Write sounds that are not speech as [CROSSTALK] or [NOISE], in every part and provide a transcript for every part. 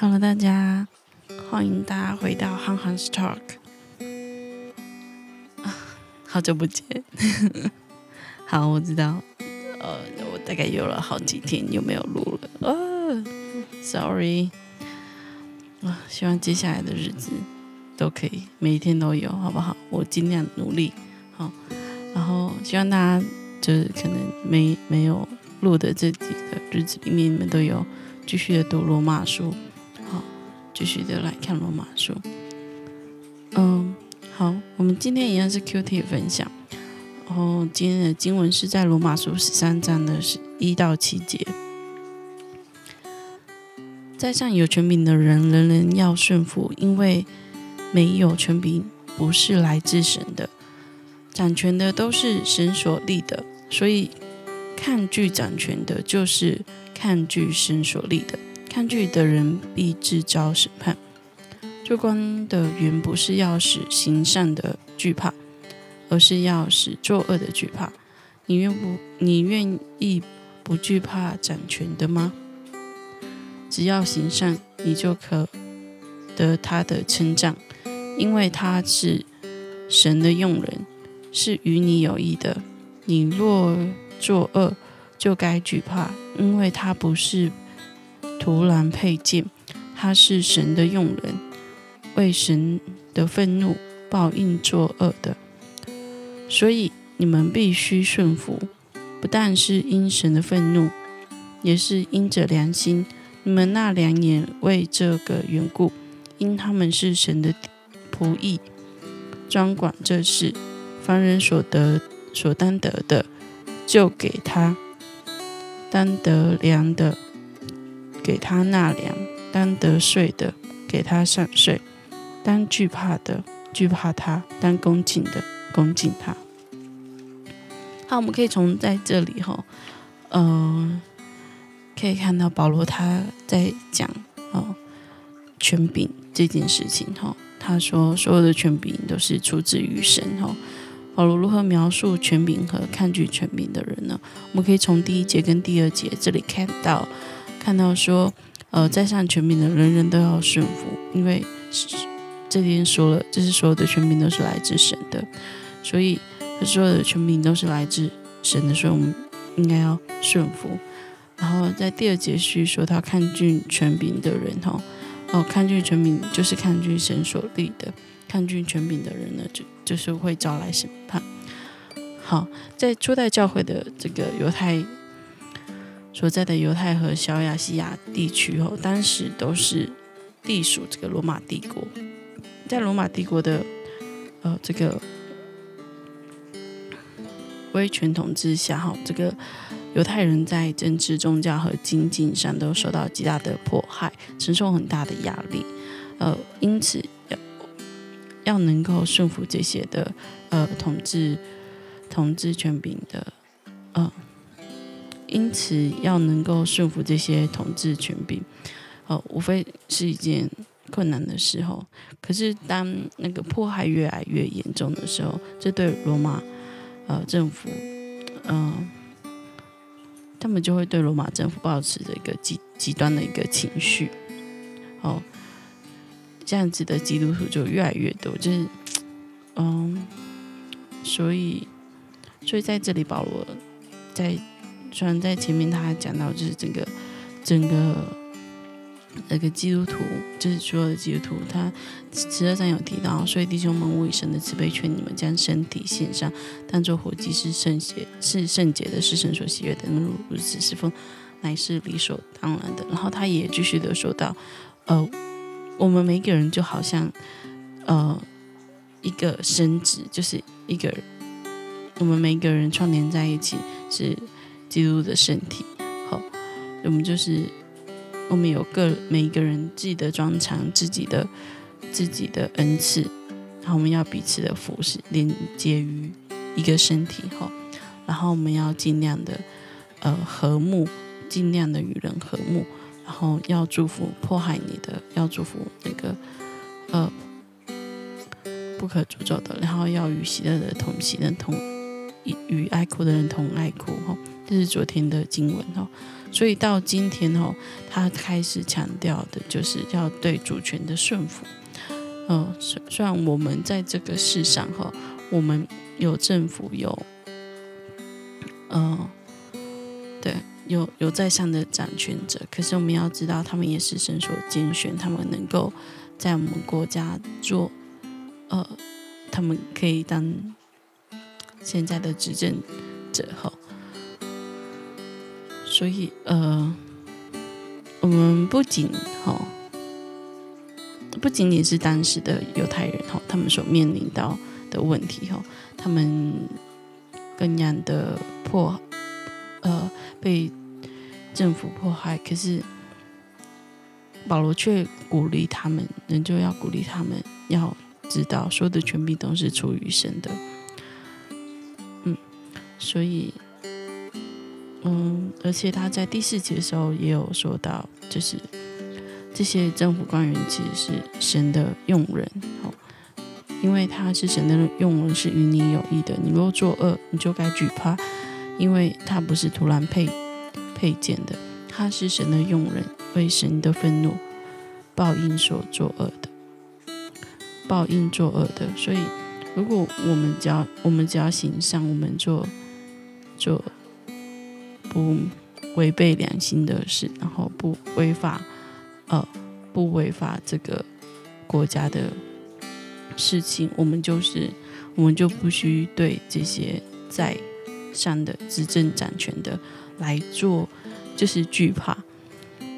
Hello，大家，欢迎大家回到憨憨 Talk。[LAUGHS] 好久不见，[LAUGHS] 好，我知道，呃，我大概有了好几天又没有录了，啊，Sorry，啊，希望接下来的日子都可以每一天都有，好不好？我尽量努力，好，然后希望大家就是可能没没有录的这几个日子里面，你们都有继续的读罗马书。继续的来看罗马书。嗯，好，我们今天一样是 Q T 分享。然后今天的经文是在罗马书十三章的十一到七节。在上有权柄的人，人人要顺服，因为没有权柄不是来自神的。掌权的都是神所立的，所以抗拒掌权的，就是抗拒神所立的。看剧的人必自招审判。做官的原不是要使行善的惧怕，而是要使作恶的惧怕。你愿不？你愿意不惧怕掌权的吗？只要行善，你就可得他的称赞，因为他是神的用人，是与你有益的。你若作恶，就该惧怕，因为他不是。突然佩剑，他是神的用人，为神的愤怒报应作恶的，所以你们必须顺服，不但是因神的愤怒，也是因着良心。你们那两眼为这个缘故，因他们是神的仆役，专管这事。凡人所得所当得的，就给他当得粮的。给他纳粮，当得税的给他上税，当惧怕的惧怕他，当恭敬的恭敬他。好，我们可以从在这里哈，嗯，可以看到保罗他在讲哦权柄这件事情哈。他说所有的权柄都是出自于神哈。保罗如何描述权柄和抗拒权柄的人呢？我们可以从第一节跟第二节这里看到。看到说，呃，在上全民的人人都要顺服，因为这边说了，这是所有的全民都是来自神的，所以所有的全民都是来自神的，所以我们应该要顺服。然后在第二节序说，他抗拒权柄的人，哈，哦，抗拒权柄就是抗拒神所立的，抗拒权柄的人呢，就就是会招来审判。好，在初代教会的这个犹太。所在的犹太和小亚细亚地区哦，当时都是隶属这个罗马帝国。在罗马帝国的呃这个威权统治下，哈，这个犹太人在政治、宗教和经济上都受到极大的迫害，承受很大的压力。呃，因此要要能够顺服这些的呃统治统治权柄的呃。因此，要能够顺服这些统治权柄，哦，无非是一件困难的时候。可是，当那个迫害越来越严重的时候，这对罗马呃政府，嗯，他们就会对罗马政府保持着一个极极端的一个情绪。哦，这样子的基督徒就越来越多，就是，嗯，所以，所以在这里，保罗在。虽然在前面他讲到，就是整个整个那个基督徒，就是所有的基督徒，他十二章有提到，所以弟兄们，我以神的慈悲劝你们，将身体献上，当做火祭，是圣洁，是圣洁的，是神所喜悦的，如如此侍奉，乃是理所当然的。然后他也继续的说到，呃，我们每个人就好像呃一个神职，就是一个我们每个人串联在一起是。基督的身体，好，我们就是我们有个每一个人自己的专长，自己的自己的恩赐，然后我们要彼此的服侍，连接于一个身体，好，然后我们要尽量的呃和睦，尽量的与人和睦，然后要祝福迫害你的，要祝福那个呃不可诅咒的，然后要与喜乐的同喜的同。与爱哭的人同爱哭哈，这是昨天的经文哈。所以到今天哈，他开始强调的就是要对主权的顺服。嗯，虽然我们在这个世上哈，我们有政府有，嗯，对，有有在上的掌权者，可是我们要知道，他们也是神所拣选，他们能够在我们国家做，呃，他们可以当现在的执政者哈。所以，呃，我们不仅哈，不仅仅是当时的犹太人哈，他们所面临到的问题哈，他们更加的迫，呃，被政府迫害。可是保罗却鼓励他们，仍旧要鼓励他们，要知道所有的权柄都是出于神的。所以。嗯，而且他在第四节的时候也有说到，就是这些政府官员其实是神的用人，哦，因为他是神的用人，是与你有益的。你若作恶，你就该惧怕，因为他不是突然配配件的，他是神的用人，为神的愤怒报应所作恶的，报应作恶的。所以，如果我们只要我们只要行善，我们做做。不违背良心的事，然后不违法，呃，不违法这个国家的事情，我们就是我们就不需对这些在上的执政掌权的来做，就是惧怕。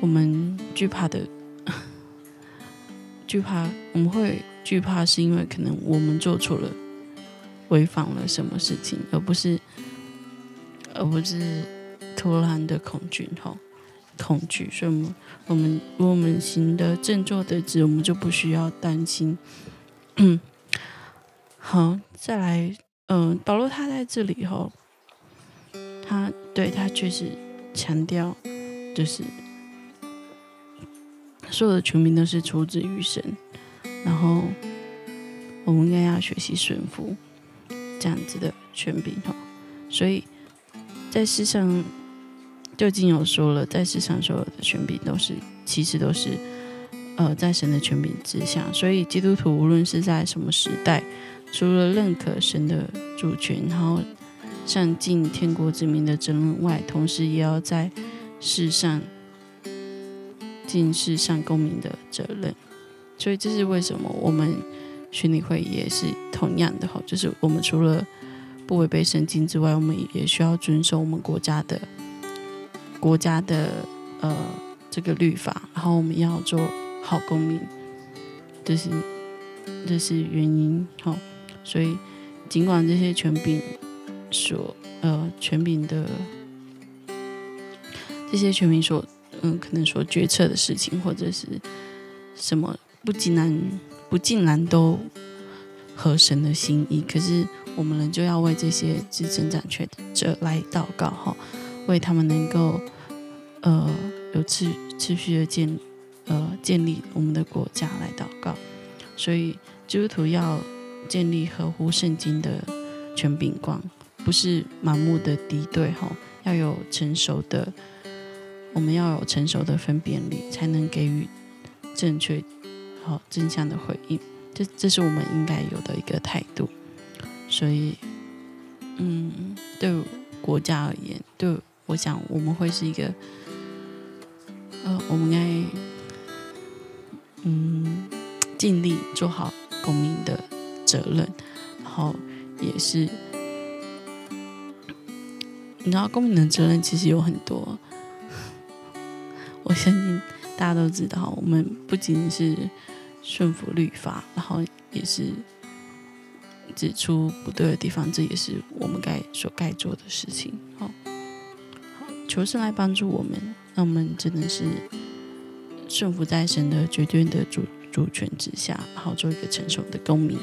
我们惧怕的 [LAUGHS] 惧怕，我们会惧怕，是因为可能我们做错了，违反了什么事情，而不是，而不是。突然的恐惧，哈，恐惧，所以，我们，我们，我们行的正坐的直，我们就不需要担心。嗯，[CLEARS THROAT] 好，再来，嗯，保罗他在这里后，他对他确实强调，就是所有的全民都是出自于神，然后我们应该要学习顺服这样子的权柄，哈，所以在世上。就已经有说了，在世上所有的权柄都是，其实都是，呃，在神的权柄之下。所以基督徒无论是在什么时代，除了认可神的主权，然后上尽天国之民的责任外，同时也要在世上尽世上公民的责任。所以这是为什么我们宣理会也是同样的哈，就是我们除了不违背圣经之外，我们也需要遵守我们国家的。国家的呃这个律法，然后我们要做好公民，这是这是原因哈。所以尽管这些权柄所呃权柄的这些权柄所嗯可能所决策的事情或者是什么不尽然不尽然都合神的心意，可是我们人就要为这些执政掌权者来祷告哈。为他们能够，呃，有持持续的建，呃，建立我们的国家来祷告。所以基督徒要建立合乎圣经的权柄光，不是盲目的敌对哈，要有成熟的，我们要有成熟的分辨力，才能给予正确、好真相的回应。这这是我们应该有的一个态度。所以，嗯，对国家而言，对。我想我们会是一个，呃，我们应该，嗯，尽力做好公民的责任，然后也是，你知道，公民的责任其实有很多。我相信大家都知道，我们不仅是顺服律法，然后也是指出不对的地方，这也是我们该所该做的事情。好。求神来帮助我们，让我们真的是顺服在神的绝对的主主权之下，然后做一个成熟的公民，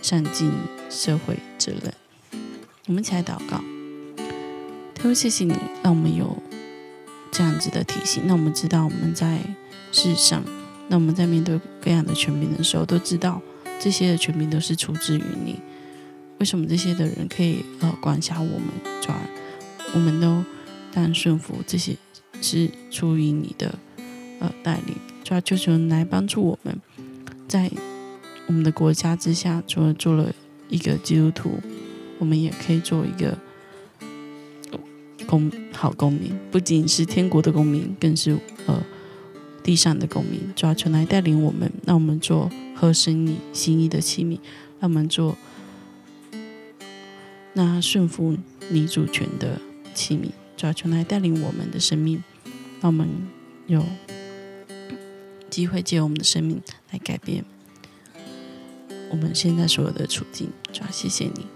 善尽社会责任。我们一起来祷告，天父，谢谢你，让我们有这样子的提醒。那我们知道我们在世上，那我们在面对各样的权柄的时候，都知道这些的权柄都是出自于你。为什么这些的人可以呃管辖我们？主要我们都当顺服，这些是出于你的呃带领。主要求求来帮助我们，在我们的国家之下，除了做了一个基督徒，我们也可以做一个公好公民，不仅是天国的公民，更是呃地上的公民。主要求来带领我们，让我们做合神你心意的器皿，让我们做。那顺服你主权的器皿，主要就来带领我们的生命，让我们有机会借我们的生命来改变我们现在所有的处境。主要谢谢你，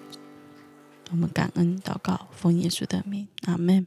我们感恩祷告，奉耶稣的名，阿门。